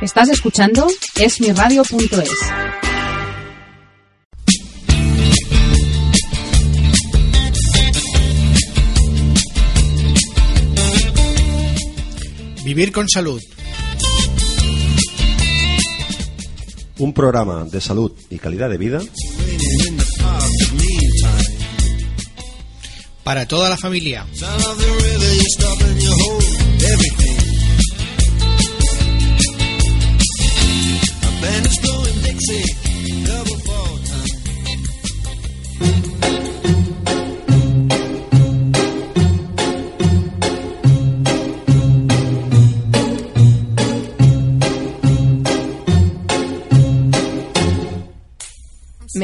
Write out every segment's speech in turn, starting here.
Estás escuchando esmiradio.es. Vivir con salud. Un programa de salud y calidad de vida Para toda la familia.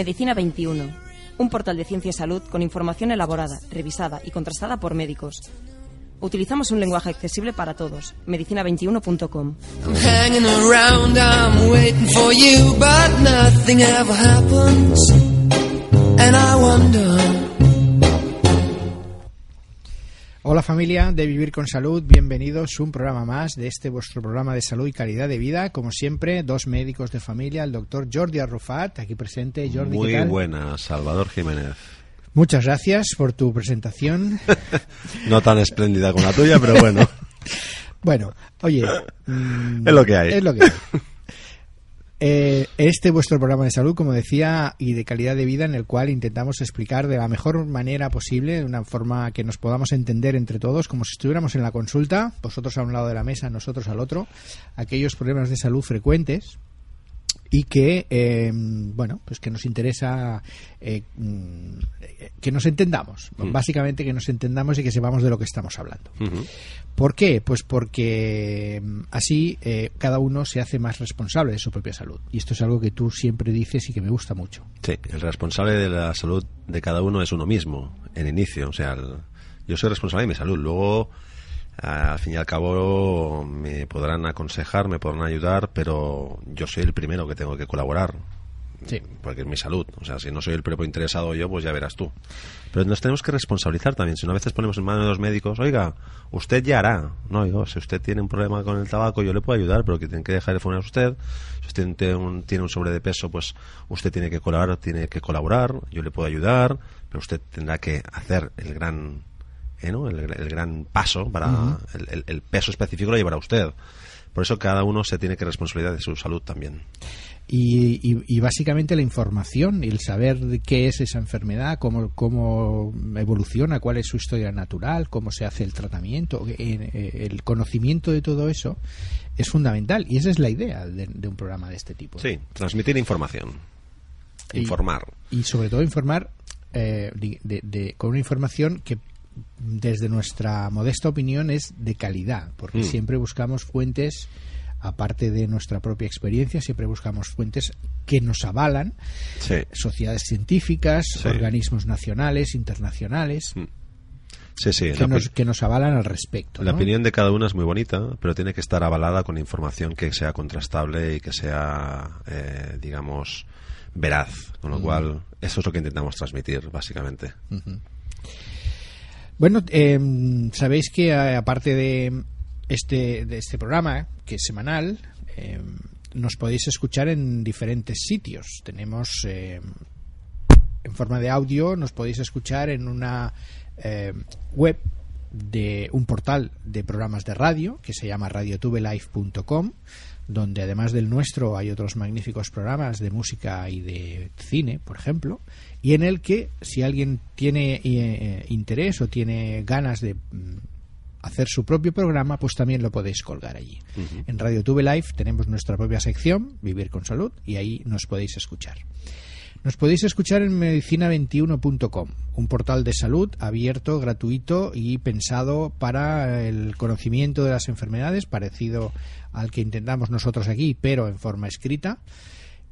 Medicina 21. Un portal de ciencia y salud con información elaborada, revisada y contrastada por médicos. Utilizamos un lenguaje accesible para todos. Medicina21.com. I'm Hola familia de Vivir con Salud, bienvenidos a un programa más de este vuestro programa de salud y calidad de vida. Como siempre, dos médicos de familia, el doctor Jordi Arrufat, aquí presente. Jordi, muy ¿qué tal? buena, Salvador Jiménez. Muchas gracias por tu presentación. No tan espléndida como la tuya, pero bueno, Bueno, oye, Es lo que hay. Es lo que hay. Eh, este vuestro programa de salud, como decía, y de calidad de vida, en el cual intentamos explicar de la mejor manera posible, de una forma que nos podamos entender entre todos, como si estuviéramos en la consulta, vosotros a un lado de la mesa, nosotros al otro, aquellos problemas de salud frecuentes y que eh, bueno pues que nos interesa eh, mm, que nos entendamos básicamente que nos entendamos y que sepamos de lo que estamos hablando ¿Por qué? Pues porque mm, así eh, cada uno se hace más responsable de su propia salud. Y esto es algo que tú siempre dices y que me gusta mucho. sí, el responsable de la salud de cada uno es uno mismo, en inicio. O sea, el- yo soy responsable de mi salud. Luego, al fin y al cabo, me podrán aconsejar, me podrán ayudar, pero yo soy el primero que tengo que colaborar. Sí. Porque es mi salud. O sea, si no soy el propio interesado yo, pues ya verás tú. Pero nos tenemos que responsabilizar también. Si no, a veces ponemos en manos de los médicos, oiga, usted ya hará. No, digo, si usted tiene un problema con el tabaco, yo le puedo ayudar, pero que tiene que dejar de fumar usted. Si usted tiene un, tiene un sobre de peso, pues usted tiene que colaborar, tiene que colaborar, yo le puedo ayudar, pero usted tendrá que hacer el gran, eh, ¿no? el, el gran paso para el, el- el peso específico lo llevará usted. Por eso cada uno se tiene que responsabilizar de su salud también. Y, y- y básicamente la información y el saber de qué es esa enfermedad, cómo, cómo evoluciona, cuál es su historia natural, cómo se hace el tratamiento, eh, eh, el conocimiento de todo eso es fundamental. Y esa es la idea de, de un programa de este tipo. Sí, transmitir información. Y- Informar. y sobre todo informar eh, de- de- con una información que desde nuestra modesta opinión es de calidad porque Mm. siempre buscamos fuentes aparte de nuestra propia experiencia siempre buscamos fuentes que nos avalan Sí. sociedades científicas Sí. organismos nacionales internacionales Mm. Sí, sí. que nos, que nos avalan al respecto La ¿no? opinión de cada uno es muy bonita, pero tiene que estar avalada con información que sea contrastable y que sea, eh, digamos, veraz. Con lo cual, eso es lo que intentamos transmitir, básicamente. Bueno, eh, sabéis que eh, aparte de este, de este programa, que es semanal, eh, nos podéis escuchar en diferentes sitios. Tenemos eh, en forma de audio, nos podéis escuchar en una web de un portal de programas de radio que se llama radiotubelife.com donde además del nuestro hay otros magníficos programas de música y de cine, por ejemplo, y en el que si alguien tiene eh, interés o tiene ganas de mm, hacer su propio programa, pues también lo podéis colgar allí. En Radio Tube Live tenemos nuestra propia sección, Vivir con Salud, y ahí nos podéis escuchar. Nos podéis escuchar en medicina21.com, un portal de salud abierto, gratuito y pensado para el conocimiento de las enfermedades, parecido al que intentamos nosotros aquí, pero en forma escrita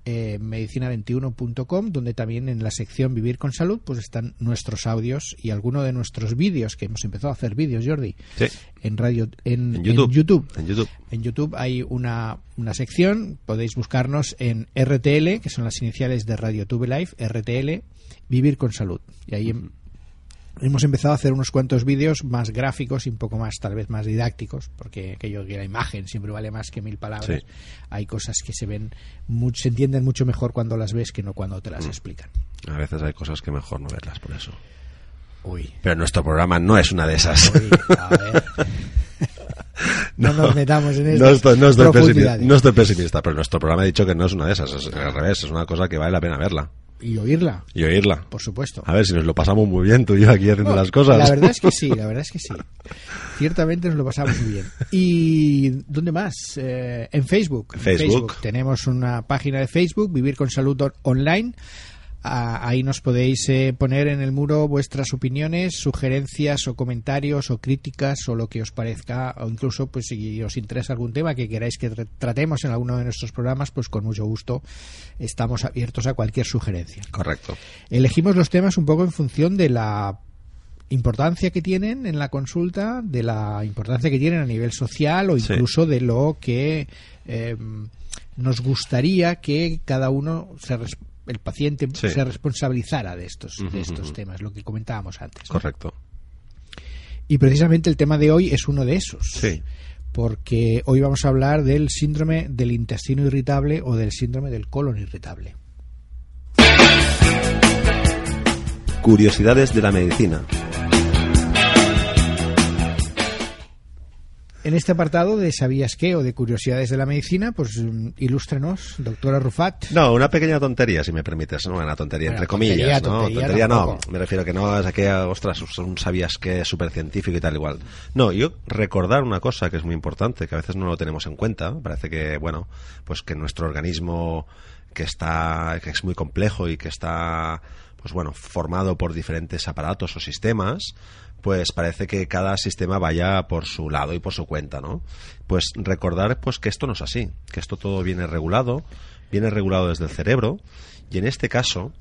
eh, medicina21.com, donde también en la sección Vivir con Salud pues están nuestros audios y algunos de nuestros vídeos, que hemos empezado a hacer vídeos, Jordi, Sí. en radio en, En YouTube. en YouTube. En YouTube. En YouTube hay una, una sección, podéis buscarnos en RTL, que son las iniciales de Radio Tube Life, RTL, Vivir con Salud. Y ahí hem- hemos empezado a hacer unos cuantos vídeos más gráficos y un poco más, tal vez más didácticos, porque aquello que la imagen siempre vale más que mil palabras. Sí. Hay cosas que se ven, se entienden mucho mejor cuando las ves que no cuando te las explican. A veces hay cosas que mejor no verlas por eso. Uy. Pero nuestro programa no es una de esas. Uy, a ver. No, nos metamos en No estoy, no, estoy pesimista, no estoy pesimista, pero nuestro programa ha dicho que no es una de esas. Es al revés, es una cosa que vale la pena verla Y oírla, y oírla. por supuesto. A ver si nos lo pasamos muy bien tú y yo aquí haciendo No, las cosas. La verdad es que sí, la verdad es que sí. Ciertamente nos lo pasamos muy bien. ¿Y dónde más? Eh, en Facebook. En Facebook. Tenemos una página de Facebook, Vivir con Salud On- Online. Ah, ahí nos podéis eh, poner en el muro vuestras opiniones, sugerencias o comentarios o críticas o lo que os parezca o incluso pues si os interesa algún tema que queráis que tra- tratemos en alguno de nuestros programas pues con mucho gusto estamos abiertos a cualquier sugerencia. Correcto. Elegimos los temas un poco en función de la importancia que tienen en la consulta, de la importancia que tienen a nivel social o Sí. incluso de lo que eh, nos gustaría que cada uno se el paciente Sí. se responsabilizara de estos de estos temas, lo que comentábamos antes. ¿no? Correcto. Y precisamente el tema de hoy es uno de esos. Sí. Porque hoy vamos a hablar del síndrome del intestino irritable o del síndrome del colon irritable. Curiosidades de la medicina. En este apartado de ¿Sabías qué? o de curiosidades de la medicina, pues mm, ilústrenos, doctora Rufat. No, una pequeña tontería, si me permites, ¿no? Una tontería, Bueno, entre comillas, tontería, ¿no? tontería Tontería no, tampoco. me refiero que no es aquella, ostras, son sabías es súper científico y tal igual. No, yo recordar una cosa que es muy importante, que a veces no lo tenemos en cuenta, parece que, bueno, pues que nuestro organismo que está, que es muy complejo y que está, pues bueno, formado por diferentes aparatos o sistemas, pues parece que cada sistema vaya por su lado y por su cuenta, ¿no? Pues recordar pues que esto no es así, que esto todo viene regulado, viene regulado desde el cerebro y en este caso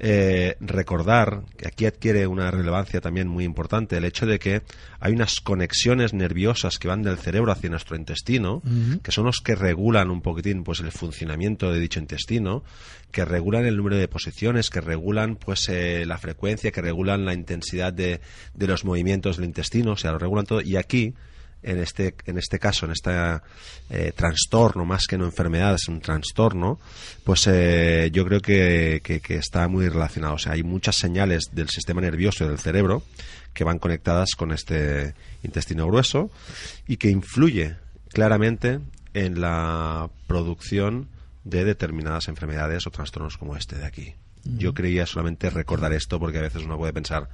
eh, recordar que aquí adquiere una relevancia también muy importante el hecho de que hay unas conexiones nerviosas que van del cerebro hacia nuestro intestino, que son los que regulan un poquitín pues el funcionamiento de dicho intestino, que regulan el número de posiciones, que regulan pues eh, la frecuencia, que regulan la intensidad de, de los movimientos del intestino, o sea, lo regulan todo. Y aquí en este, en este caso, en este eh, trastorno, más que no enfermedad, es un trastorno, pues eh, yo creo que, que- que está muy relacionado. O sea, hay muchas señales del sistema nervioso y del cerebro que van conectadas con este intestino grueso y que influye claramente en la producción de determinadas enfermedades o trastornos como este de aquí. Yo creía solamente recordar esto porque a veces uno puede pensar,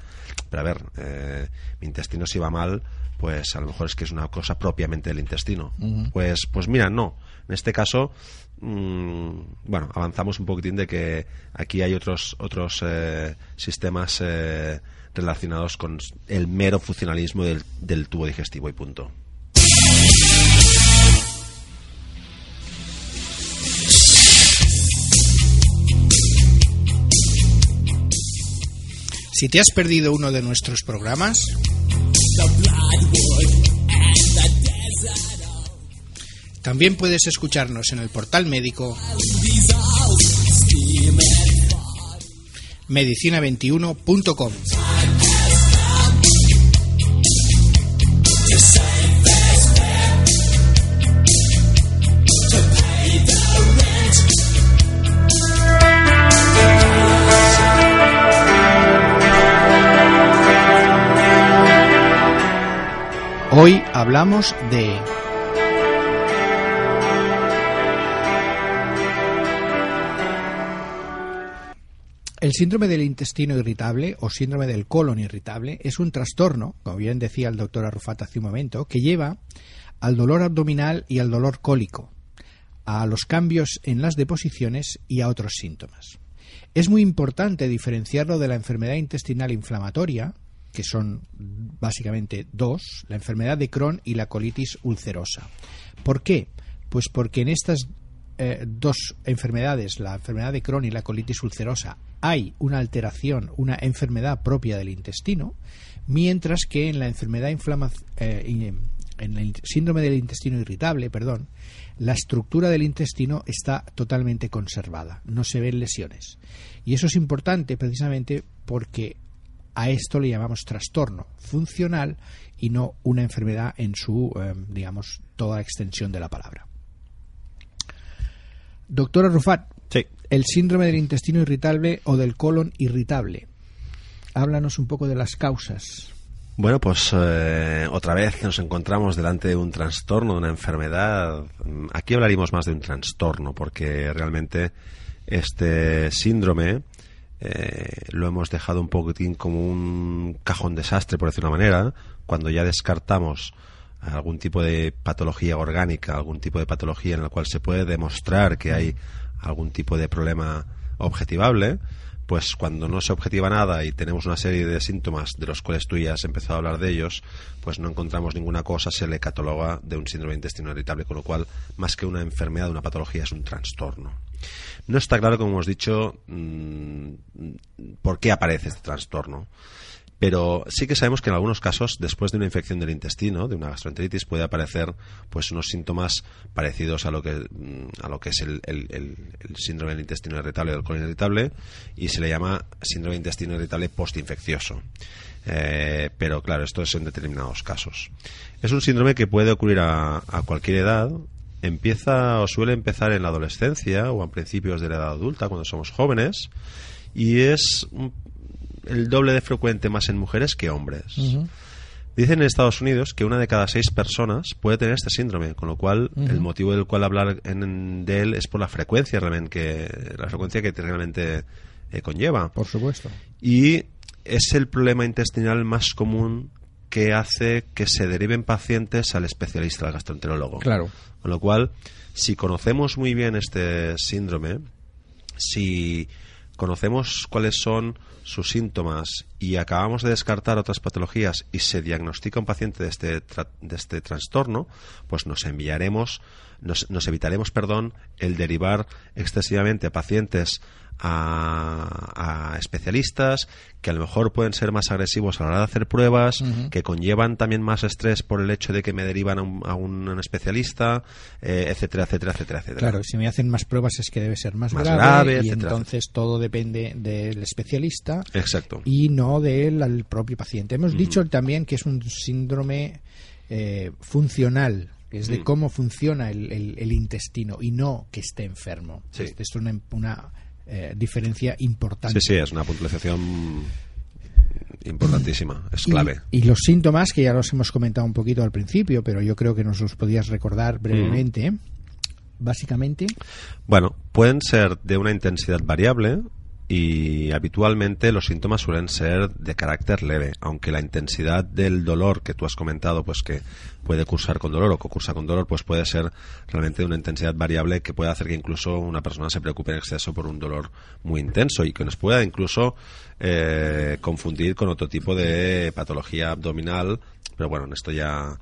pero a ver, eh, mi intestino si va mal, pues a lo mejor es que es una cosa propiamente del intestino. Pues, pues mira, no. En este caso, mm, bueno, avanzamos un poquitín de que aquí hay otros otros eh, sistemas eh, relacionados con el mero funcionalismo del, del tubo digestivo y punto. Si te has perdido uno de nuestros programas, también puedes escucharnos en el portal médico medicina21.com. Hoy hablamos de El síndrome del intestino irritable o síndrome del colon irritable es un trastorno, como bien decía el doctor Arrufat hace un momento, que lleva al dolor abdominal y al dolor cólico, a los cambios en las deposiciones y a otros síntomas. Es muy importante diferenciarlo de la enfermedad intestinal inflamatoria, que son básicamente dos, la enfermedad de Crohn y la colitis ulcerosa. ¿Por qué? Pues porque en estas eh, dos enfermedades, la enfermedad de Crohn y la colitis ulcerosa, hay una alteración, una enfermedad propia del intestino, mientras que en la enfermedad eh, en el síndrome del intestino irritable, perdón, la estructura del intestino está totalmente conservada, no se ven lesiones. Y eso es importante precisamente porque a esto le llamamos trastorno funcional y no una enfermedad en su, eh, digamos, toda extensión de la palabra. Doctora Rufat, Sí. el síndrome del intestino irritable o del colon irritable. Háblanos un poco de las causas. Bueno, pues eh, otra vez nos encontramos delante de un trastorno, de una enfermedad. Aquí hablaríamos más de un trastorno, porque realmente este síndrome eh, lo hemos dejado un poquitín como un cajón desastre, por decir una manera, cuando ya descartamos algún tipo de patología orgánica, algún tipo de patología en la cual se puede demostrar que hay algún tipo de problema objetivable, pues cuando no se objetiva nada y tenemos una serie de síntomas de los cuales tú ya has empezado a hablar de ellos, pues no encontramos ninguna cosa, se le cataloga de un síndrome de intestino irritable, con lo cual, más que una enfermedad, una patología, es un trastorno. No está claro, como hemos dicho, mm, por qué aparece este trastorno. Pero sí que sabemos que en algunos casos, después de una infección del intestino, de una gastroenteritis, puede aparecer pues unos síntomas parecidos a lo que, mm, a lo que es el, síndrome del intestino irritable o del colon irritable y se le llama síndrome de intestino irritable postinfeccioso. Eh, pero claro, esto es en determinados casos. Es un síndrome que puede ocurrir a, a cualquier edad. Empieza o suele empezar en la adolescencia o a principios de la edad adulta, cuando somos jóvenes, y es un el doble de frecuente más en mujeres que hombres. Dicen en Estados Unidos que una de cada seis personas puede tener este síndrome, con lo cual el motivo del cual hablar en- de él es por la frecuencia realmente que la frecuencia que realmente eh, conlleva Por supuesto. y es el problema intestinal más común que hace que se deriven pacientes al especialista, al gastroenterólogo. Claro. Con lo cual, si conocemos muy bien este síndrome, si conocemos cuáles son sus síntomas y acabamos de descartar otras patologías y se diagnostica un paciente de este, tra- de este trastorno, pues nos enviaremos, nos, nos evitaremos, perdón, el derivar excesivamente a pacientes a, a especialistas que a lo mejor pueden ser más agresivos a la hora de hacer pruebas, que conllevan también más estrés por el hecho de que me derivan a un, a un especialista, eh, etcétera, etcétera, etcétera, etcétera. Claro, si me hacen más pruebas es que debe ser más, Más grave, grave, y etcétera, entonces todo depende del especialista Exacto. y no del al propio paciente. Hemos dicho también que es un síndrome eh, funcional, es de Mm. cómo funciona el, el- el intestino y no que esté enfermo. Sí. Esto es una, una, eh, diferencia importante. Sí, sí, es una puntualización importantísima, es clave. Y, los síntomas, que ya los hemos comentado un poquito al principio, pero yo creo que nos los podías recordar brevemente. Básicamente, Bueno, pueden ser de una intensidad variable y habitualmente los síntomas suelen ser de carácter leve, aunque la intensidad del dolor que tú has comentado, pues que puede cursar con dolor o que cursa con dolor, pues puede ser realmente de una intensidad variable que puede hacer que incluso una persona se preocupe en exceso por un dolor muy intenso y que nos pueda incluso eh, confundir con otro tipo de patología abdominal, pero bueno, en esto ya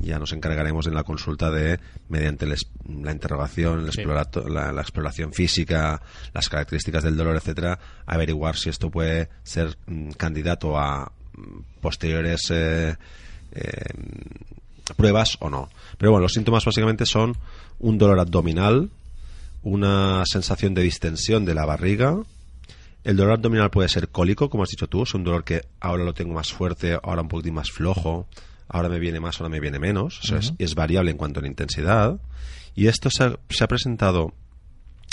ya nos encargaremos en la consulta de, mediante la interrogación, el Sí. explorato- la, la exploración física, las características del dolor, etcétera, averiguar si esto puede ser mm, candidato a mm, posteriores eh, eh, pruebas o no. Pero bueno, los síntomas básicamente son un dolor abdominal, una sensación de distensión de la barriga, el dolor abdominal puede ser cólico, como has dicho tú, es un dolor que ahora lo tengo más fuerte, ahora un poquitín más flojo, ahora me viene más, ahora me viene menos, o sea, es, es variable en cuanto a la intensidad. Y esto se ha, se ha presentado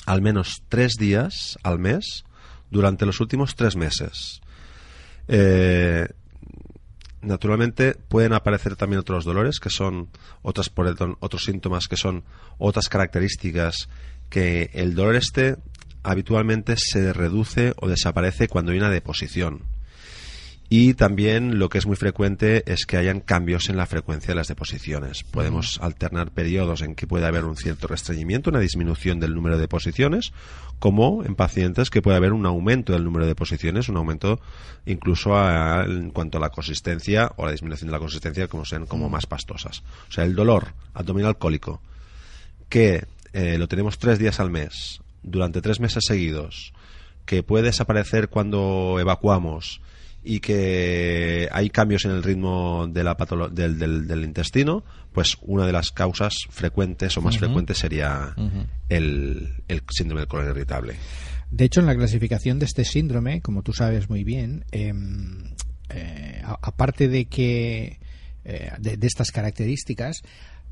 al menos tres días al mes durante los últimos tres meses. Eh, naturalmente pueden aparecer también otros dolores que son otras otros síntomas que son otras características que el dolor este habitualmente se reduce o desaparece cuando hay una deposición Y también lo que es muy frecuente es que hayan cambios en la frecuencia de las deposiciones. Podemos alternar periodos en que puede haber un cierto restreñimiento, una disminución del número de deposiciones, como en pacientes que puede haber un aumento del número de deposiciones, un aumento incluso a- en cuanto a la consistencia o la disminución de la consistencia, como sean como más pastosas. O sea, el dolor abdominal cólico, que eh, lo tenemos tres días al mes, durante tres meses seguidos, que puede desaparecer cuando evacuamos y que hay cambios en el ritmo de la del, del- del intestino, pues una de las causas frecuentes o más frecuentes sería el, el síndrome del colon irritable. De hecho, en la clasificación de este síndrome, como tú sabes muy bien, em, eh, aparte de que eh, de, de estas características,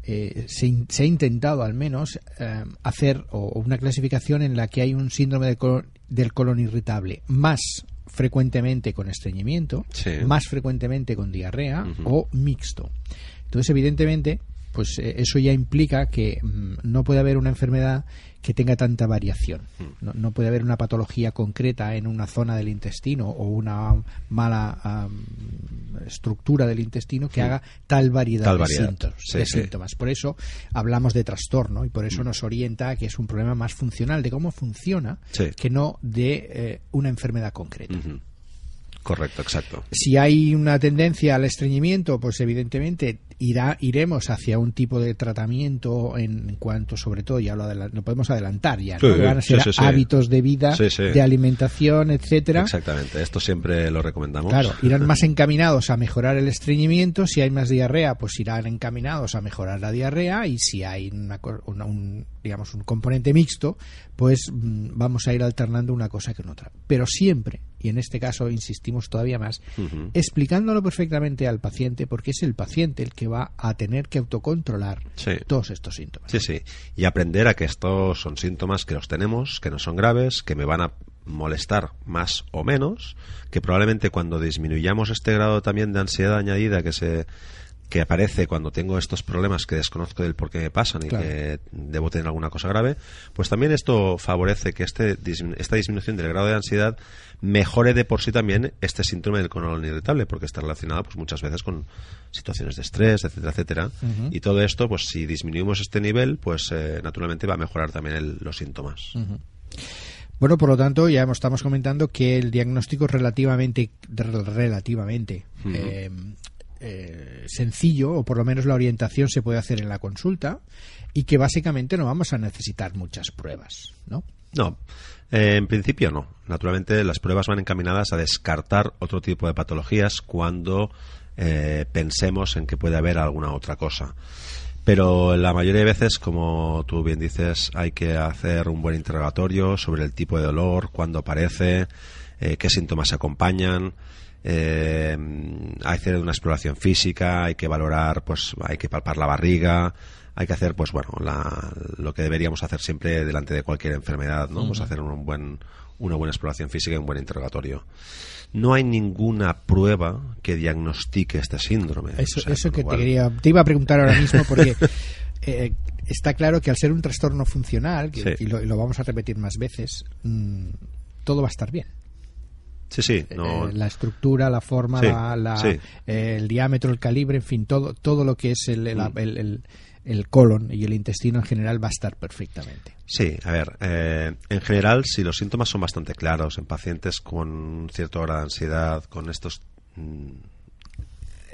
eh, se, in- se ha intentado al menos eh, hacer o, una clasificación en la que hay un síndrome de colon- del colon irritable más frecuentemente con estreñimiento, Sí. más frecuentemente con diarrea o mixto. Entonces, evidentemente, pues eh, eso ya implica que mm, no puede haber una enfermedad que tenga tanta variación. Mm. No, no puede haber una patología concreta en una zona del intestino o una mala estructura del intestino que haga tal variedad, Tal de, síntomas, sí, de sí. síntomas. Por eso hablamos de trastorno y por eso nos orienta a que es un problema más funcional de cómo funciona que no de eh, una enfermedad concreta. Correcto, exacto. Si hay una tendencia al estreñimiento, pues evidentemente irá, iremos hacia un tipo de tratamiento en cuanto, sobre todo, ya lo, lo podemos adelantar ya, ¿no? Sí, van a ser sí, sí. hábitos de vida, de alimentación, etcétera. Exactamente. Esto siempre lo recomendamos. Claro, irán más encaminados a mejorar el estreñimiento. Si hay más diarrea, pues irán encaminados a mejorar la diarrea. Y si hay una un, digamos, un componente mixto, pues mm, vamos a ir alternando una cosa con otra. Pero siempre, y en este caso insistimos todavía más, explicándolo perfectamente al paciente, porque es el paciente el que va a tener que autocontrolar Sí. todos estos síntomas. Sí, sí. Y aprender a que estos son síntomas que los tenemos, que no son graves, que me van a molestar más o menos, que probablemente cuando disminuyamos este grado también de ansiedad añadida que se que aparece cuando tengo estos problemas que desconozco del por qué me pasan y Claro. que debo tener alguna cosa grave, pues también esto favorece que este, esta disminución del grado de ansiedad mejore de por sí también este síndrome del colon irritable, porque está relacionado pues muchas veces con situaciones de estrés, etcétera, etcétera. Y todo esto, pues si disminuimos este nivel, pues eh, naturalmente va a mejorar también el- los síntomas. Bueno, por lo tanto, ya estamos comentando que el diagnóstico es relativamente, relativamente eh, eh, sencillo, o por lo menos la orientación se puede hacer en la consulta, y que básicamente no vamos a necesitar muchas pruebas, ¿no? No, eh, en principio no. Naturalmente las pruebas van encaminadas a descartar otro tipo de patologías cuando eh, pensemos en que puede haber alguna otra cosa. Pero la mayoría de veces, como tú bien dices, hay que hacer un buen interrogatorio sobre el tipo de dolor, cuándo aparece, eh, qué síntomas acompañan. Eh, hay que hacer una exploración física, hay que valorar, pues hay que palpar la barriga, hay que hacer, pues bueno, la- lo que deberíamos hacer siempre delante de cualquier enfermedad, ¿no? Pues hacer un buen, una buena exploración física y un buen interrogatorio. No hay ninguna prueba que diagnostique este síndrome. Eso, O sea, eso que te quería, te iba a preguntar ahora mismo porque eh, está claro que al ser un trastorno funcional, que- Sí. y, lo, y lo vamos a repetir más veces, mm, todo va a estar bien. Sí, sí, no, Eh, la estructura, la forma, Sí, la- la- sí. eh, el diámetro, el calibre, en fin, todo, todo lo que es el, el, Mm. el- el- el colon y el intestino en general va a estar perfectamente. Sí, a ver, eh, en general, si los síntomas son bastante claros en pacientes con cierto grado de ansiedad, con estos mm,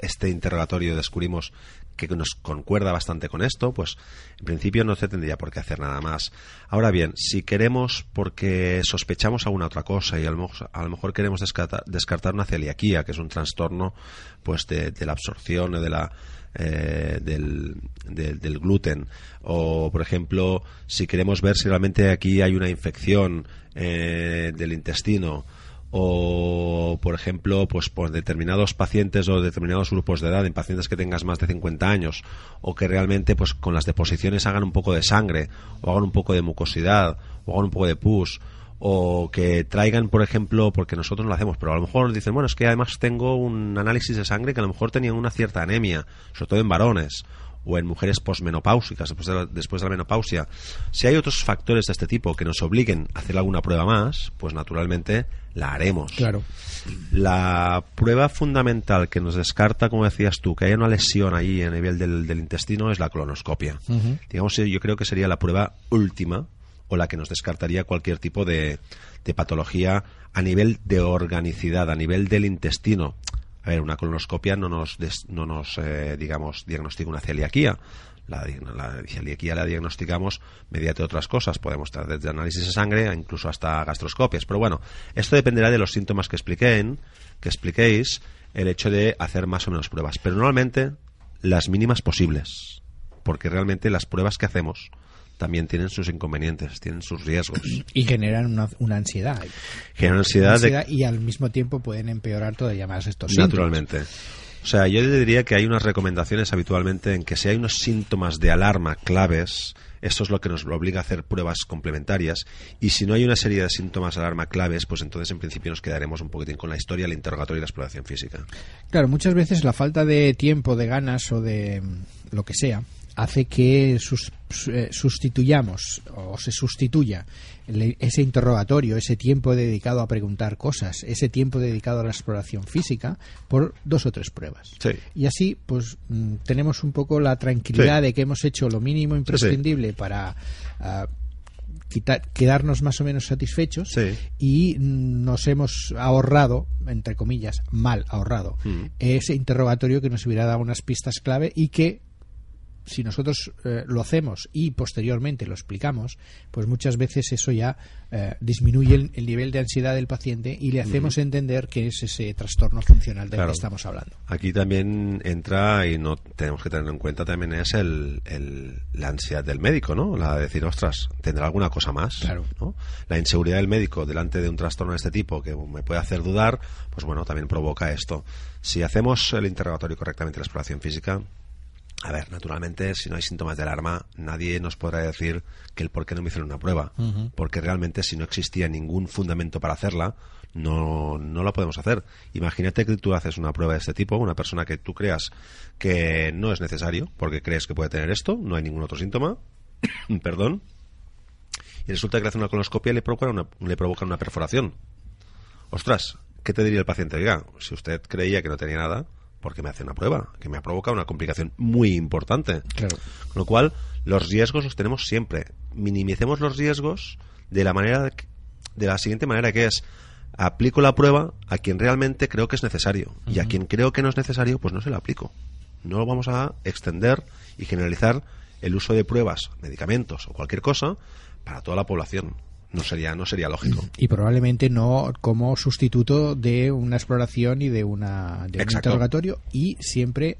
este interrogatorio descubrimos que nos concuerda bastante con esto, pues en principio no se tendría por qué hacer nada más. Ahora bien, si queremos, porque sospechamos alguna otra cosa y a lo mejor, a lo mejor queremos descartar, descartar una celiaquía, que es un trastorno pues de, la absorción de la eh, del, del- del gluten o por ejemplo si queremos ver si realmente aquí hay una infección eh, del intestino o por ejemplo pues por determinados pacientes o determinados grupos de edad en pacientes que tengas más de 50 años o que realmente pues con las deposiciones hagan un poco de sangre o hagan un poco de mucosidad o hagan un poco de pus o que traigan, por ejemplo, porque nosotros no lo hacemos, pero a lo mejor dicen, bueno, es que además tengo un análisis de sangre que a lo mejor tenían una cierta anemia, sobre todo en varones, o en mujeres posmenopáusicas, después de, la, después de la menopausia, si hay otros factores de este tipo que nos obliguen a hacer alguna prueba más, pues naturalmente la haremos. Claro. La prueba fundamental que nos descarta, como decías tú, que haya una lesión ahí a nivel del, del intestino es la colonoscopia. Digamos, eh, yo creo que sería la prueba última o la que nos descartaría cualquier tipo de, de patología a nivel de organicidad, a nivel del intestino. A ver, una colonoscopia no nos, des- no nos eh, digamos, diagnostica una celiaquía. La, la celiaquía la diagnosticamos mediante otras cosas. Podemos estar desde análisis de sangre incluso hasta gastroscopias. Pero bueno, esto dependerá de los síntomas que expliquen, que expliquéis, el hecho de hacer más o menos pruebas. Pero normalmente las mínimas posibles. Porque realmente las pruebas que hacemos también tienen sus inconvenientes, tienen sus riesgos. Y generan una, una ansiedad. Generan ansiedad, Ansiedad de, y al mismo tiempo pueden empeorar todavía más estos síntomas. naturalmente. O sea, yo diría que hay unas recomendaciones habitualmente en que si hay unos síntomas de alarma claves, esto es lo que nos obliga a hacer pruebas complementarias. Y si no hay una serie de síntomas de alarma claves, pues entonces en principio nos quedaremos un poquitín con la historia, el interrogatorio y la exploración física. Claro, muchas veces la falta de tiempo, de ganas o de mm, lo que sea hace que sus- su- eh, sustituyamos o se sustituya ese interrogatorio, ese tiempo dedicado a preguntar cosas, ese tiempo dedicado a la exploración física por dos o tres pruebas. Sí. Y así, pues mm, tenemos un poco la tranquilidad Sí. de que hemos hecho lo mínimo imprescindible para ah, quitar- quedarnos más o menos satisfechos Sí. y mm, nos hemos ahorrado, entre comillas, mal ahorrado, Mm. ese interrogatorio que nos hubiera dado unas pistas clave y que si nosotros eh, lo hacemos y posteriormente lo explicamos, pues muchas veces eso ya eh, disminuye el, el nivel de ansiedad del paciente y le hacemos entender que es ese trastorno funcional del Claro. que estamos hablando. Aquí también entra, y no tenemos que tenerlo en cuenta, también es el, el- la ansiedad del médico, ¿no? La de decir, ostras, ¿tendrá alguna cosa más? Claro. ¿no? La inseguridad del médico delante de un trastorno de este tipo que me puede hacer dudar, pues bueno, también provoca esto. Si hacemos el interrogatorio correctamente, la exploración física, a ver, naturalmente, si no hay síntomas de alarma, nadie nos podrá decir que el por qué no me hicieron una prueba. Porque realmente, si no existía ningún fundamento para hacerla, no, no la podemos hacer. Imagínate que tú haces una prueba de este tipo, una persona que tú creas que no es necesario, porque crees que puede tener esto, no hay ningún otro síntoma, perdón, y resulta que le hacen una colonoscopia y le provocan una, le provocan una perforación. Ostras, ¿qué te diría el paciente? Oiga, si usted creía que no tenía nada, ¿por qué me hace una prueba? Que me ha provocado una complicación muy importante. Claro. Con lo cual, los riesgos los tenemos siempre. Minimicemos los riesgos de la manera de, la siguiente manera que es aplico la prueba a quien realmente creo que es necesario y a quien creo que no es necesario, pues no se la aplico. No lo vamos a extender y generalizar el uso de pruebas, medicamentos o cualquier cosa para toda la población. No sería no sería lógico. Y probablemente no como sustituto de una exploración y de, una, de un interrogatorio. Y siempre,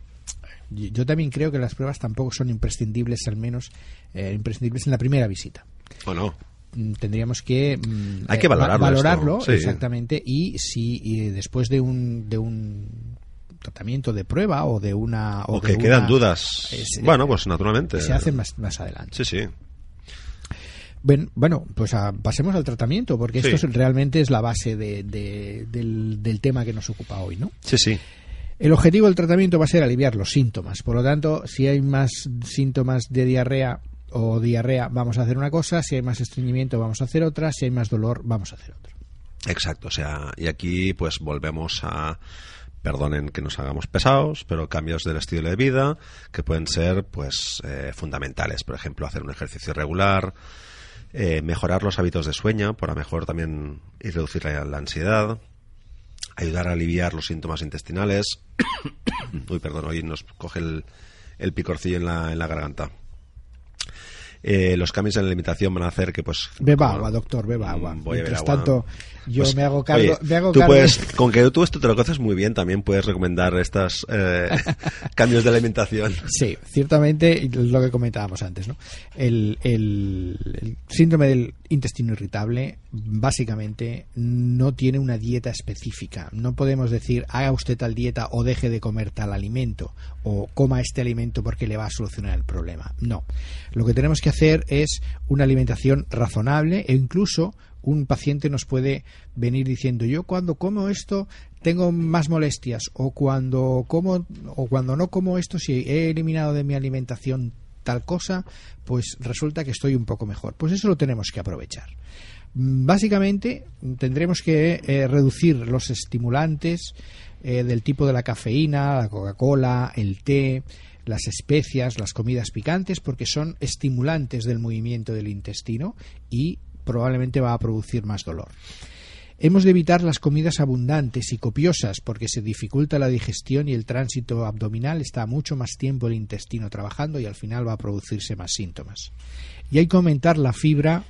yo también creo que las pruebas tampoco son imprescindibles, al menos eh, imprescindibles en la primera visita. ¿O no? Mm, Tendríamos que mm, Hay que va- valorarlo valorarlo, sí. exactamente y si y después de un de un tratamiento de prueba o de una O, de que una- quedan dudas. eh, bueno, pues naturalmente. se hacen más, más adelante Sí, sí. Bueno, bueno, pues a- pasemos al tratamiento, porque Sí. esto es- realmente es la base de- de- del, del tema que nos ocupa hoy, ¿no? Sí, sí. El objetivo del tratamiento va a ser aliviar los síntomas. Por lo tanto, si hay más síntomas de diarrea o diarrea, vamos a hacer una cosa. Si hay más estreñimiento, vamos a hacer otra. Si hay más dolor, vamos a hacer otra. Exacto, o sea, y aquí pues volvemos a, perdonen que nos hagamos pesados, pero cambios del estilo de vida que pueden ser pues eh, fundamentales. Por ejemplo, hacer un ejercicio regular, eh, mejorar los hábitos de sueño para mejor también y reducir la, ansiedad, ayudar a aliviar los síntomas intestinales. Uy, perdón, hoy nos coge el, el picorcillo en la, en la garganta. Eh, los cambios en la alimentación van a hacer que pues Beba como- agua, doctor, beba agua. Mm, voy a beber Mientras agua. tanto, yo Pues, me hago cargo, oye, me hago tú cargo- puedes, con que tú esto te lo conoces muy bien, también puedes recomendar estos eh, cambios de alimentación. Sí, ciertamente lo que comentábamos antes, ¿no? El, el- el síndrome del intestino irritable básicamente no tiene una dieta específica. No podemos decir haga usted tal dieta o deje de comer tal alimento o coma este alimento porque le va a solucionar el problema. No. Lo que tenemos que hacer es una alimentación razonable e incluso un paciente nos puede venir diciendo yo cuando como esto tengo más molestias o cuando como o cuando no como esto, si he eliminado de mi alimentación tal cosa, pues resulta que estoy un poco mejor. Pues eso lo tenemos que aprovechar. Básicamente tendremos que eh, reducir los estimulantes eh, del tipo de la cafeína, la Coca-Cola, el té, las especias, las comidas picantes, porque son estimulantes del movimiento del intestino y probablemente va a producir más dolor. Hemos de evitar las comidas abundantes y copiosas porque se dificulta la digestión y el tránsito abdominal está mucho más tiempo el intestino trabajando y al final va a producirse más síntomas. Y hay que aumentar la fibra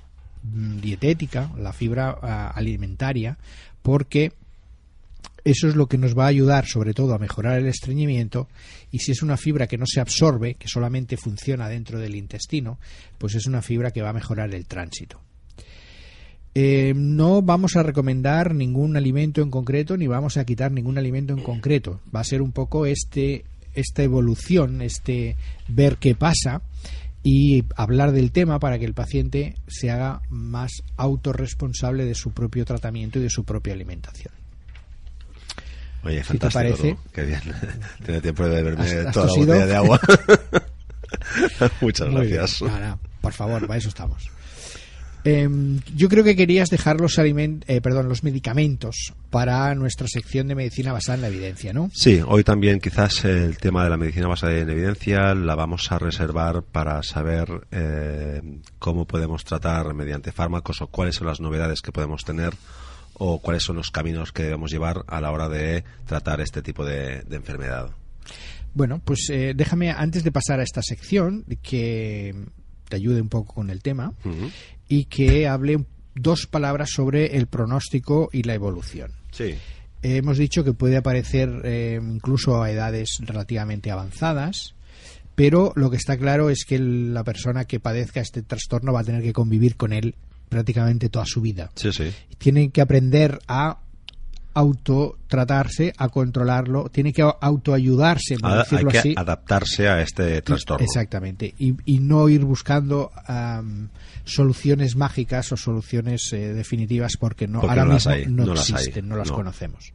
mm, dietética, la fibra ah, alimentaria, porque eso es lo que nos va a ayudar sobre todo a mejorar el estreñimiento y si es una fibra que no se absorbe, que solamente funciona dentro del intestino, pues es una fibra que va a mejorar el tránsito. Eh, no vamos a recomendar ningún alimento en concreto ni vamos a quitar ningún alimento en concreto. Va a ser un poco este esta evolución, este ver qué pasa y hablar del tema para que el paciente se haga más autorresponsable de su propio tratamiento y de su propia alimentación. Oye, Si te fantástico. parece. Qué bien. Tiene tiempo de beberme ¿Has- has toda la botella de agua. Muchas Muy gracias. Nada, por favor, para eso estamos. Em, yo creo que querías dejar los, aliment- eh, perdón, los medicamentos para nuestra sección de medicina basada en la evidencia, ¿no? Sí, hoy también quizás el tema de la medicina basada en evidencia la vamos a reservar para saber eh, cómo podemos tratar mediante fármacos o cuáles son las novedades que podemos tener o cuáles son los caminos que debemos llevar a la hora de tratar este tipo de, de enfermedad. Bueno, pues eh, déjame, antes de pasar a esta sección, que te ayude un poco con el tema y que hable dos palabras sobre el pronóstico y la evolución. Sí. Eh, hemos dicho que puede aparecer eh, incluso a edades relativamente avanzadas, pero lo que está claro es que el- la persona que padezca este trastorno va a tener que convivir con él prácticamente toda su vida. Sí, sí. Tiene que aprender a autotratarse, a controlarlo, tiene que autoayudarse, por Ha- hay decirlo que así. adaptarse a este trastorno. Exactamente. Y, y no ir buscando am, soluciones mágicas o soluciones eh, definitivas porque no Porque ahora no las mismo hay, no, no las hay, existen, no las no. conocemos.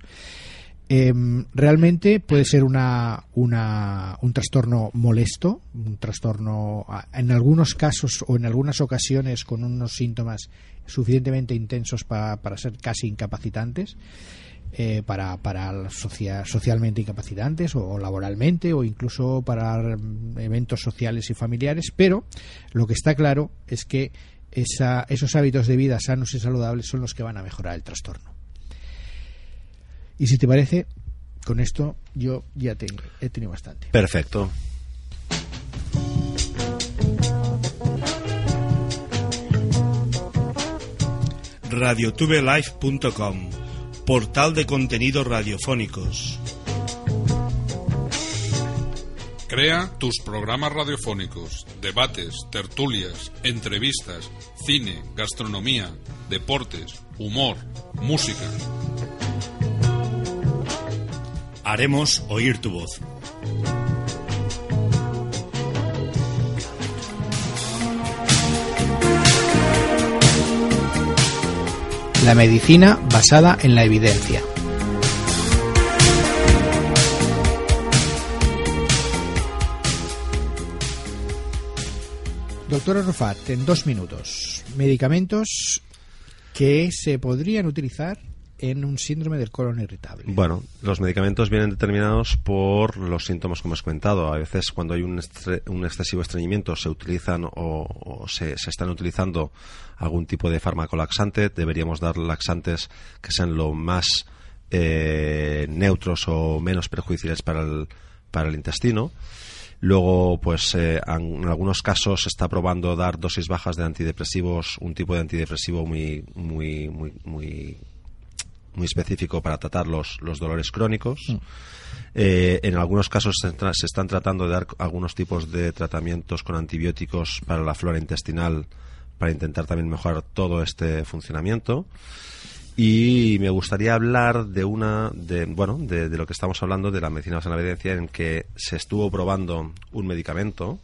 Em, realmente puede ser una, una- un trastorno molesto, un trastorno en algunos casos o en algunas ocasiones con unos síntomas suficientemente intensos pa- para ser casi incapacitantes, eh, para, para la socia- socialmente incapacitantes o, laboralmente o incluso para mm, eventos sociales y familiares, pero lo que está claro es que esa- esos hábitos de vida sanos y saludables son los que van a mejorar el trastorno. Y si te parece, con esto yo ya te, he tenido bastante. Perfecto. radiotubelife.com, portal de contenidos radiofónicos. Crea tus programas radiofónicos, debates, tertulias, entrevistas, cine, gastronomía, deportes, humor, música. Haremos oír tu voz. La medicina basada en la evidencia. Doctor Arrufat, en dos minutos, medicamentos que se podrían utilizar en un síndrome del colon irritable. Bueno, los medicamentos vienen determinados por los síntomas que hemos comentado. A veces cuando hay un, estre- un excesivo estreñimiento se utilizan o, se, están utilizando algún tipo de fármaco laxante. Deberíamos dar laxantes que sean lo más eh, neutros o menos perjudiciales para el, para el intestino. Luego, pues eh, en algunos casos se está probando dar dosis bajas de antidepresivos, un tipo de antidepresivo muy, muy, muy muy específico para tratar los, los dolores crónicos. Eh, en algunos casos se están tratando de dar algunos tipos de tratamientos con antibióticos para la flora intestinal para intentar también mejorar todo este funcionamiento. Y me gustaría hablar de una, de, bueno, de, de lo que estamos hablando, de la medicina basada en la evidencia, en que se estuvo probando un medicamento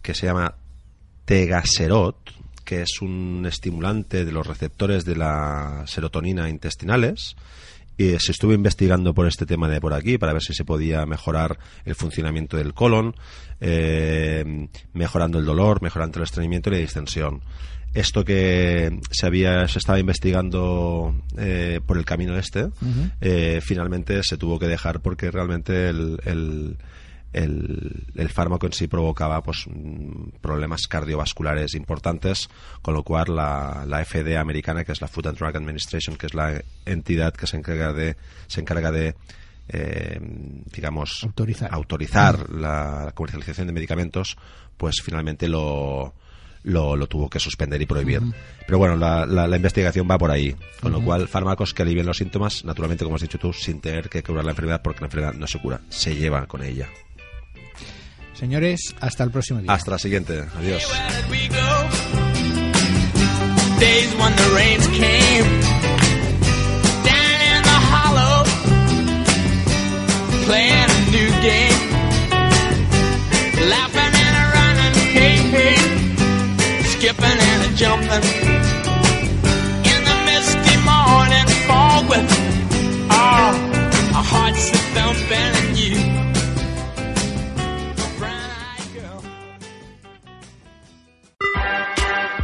que se llama Tegaserot, que es un estimulante de los receptores de la serotonina intestinales. Y se estuvo investigando por este tema de por aquí para ver si se podía mejorar el funcionamiento del colon, eh, mejorando el dolor, mejorando el estreñimiento y la distensión. Esto que se había se estaba investigando eh, por el camino este eh, finalmente se tuvo que dejar porque realmente el, el, el, fármaco en sí provocaba pues mm, problemas cardiovasculares importantes con lo cual la, la FDA americana que es la Food and Drug Administration que es la entidad que se encarga de se encarga de eh, digamos autorizar, autorizar la, la comercialización de medicamentos pues finalmente lo lo, lo tuvo que suspender y prohibir. Pero bueno, la, la, investigación va por ahí. Con lo cual, fármacos que alivien los síntomas, naturalmente, como has dicho tú, sin tener que curar la enfermedad, porque la enfermedad no se cura, se lleva con ella. Señores, hasta el próximo día. Hasta la siguiente. Adiós. skipping and a jumping